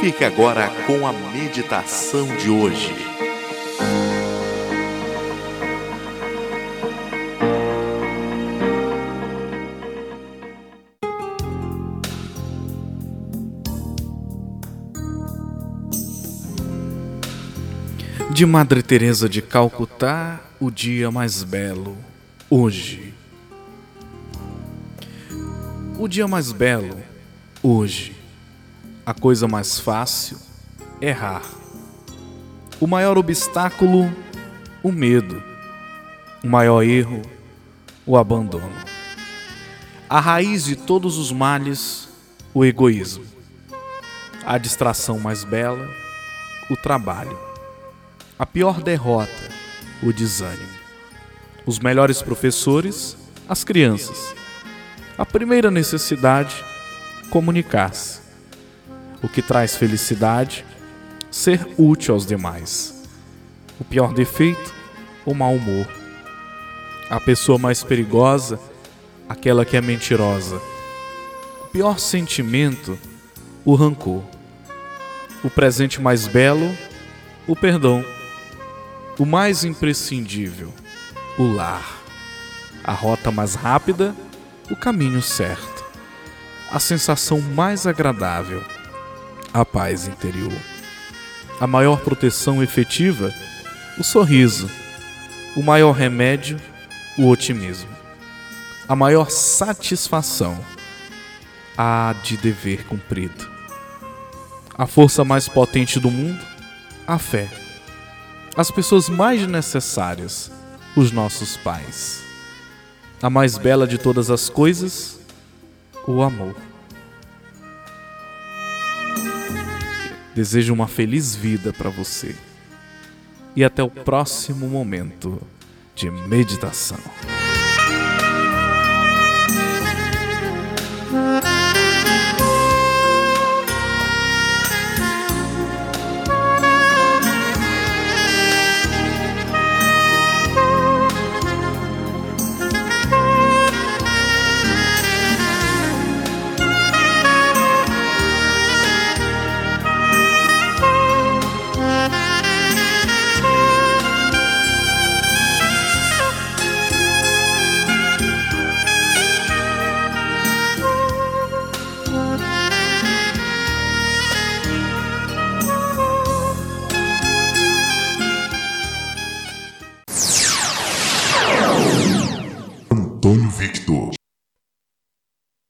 Fique agora com a meditação de hoje. De Madre Teresa de Calcutá, o dia mais belo, hoje. O dia mais belo, hoje. A coisa mais fácil, errar. O maior obstáculo, o medo. O maior erro, o abandono. A raiz de todos os males, o egoísmo. A distração mais bela, o trabalho a pior derrota, o desânimo. Os melhores professores, as crianças. A primeira necessidade, comunicar-se. O que traz felicidade, ser útil aos demais. O pior defeito, o mau humor. A pessoa mais perigosa, aquela que é mentirosa. O pior sentimento, o rancor. O presente mais belo, o perdão o mais imprescindível, o lar. A rota mais rápida, o caminho certo. A sensação mais agradável, a paz interior. A maior proteção efetiva, o sorriso. O maior remédio, o otimismo. A maior satisfação, a de dever cumprido. A força mais potente do mundo, a fé as pessoas mais necessárias, os nossos pais. A mais bela de todas as coisas, o amor. Desejo uma feliz vida para você. E até o próximo momento de meditação. Victor.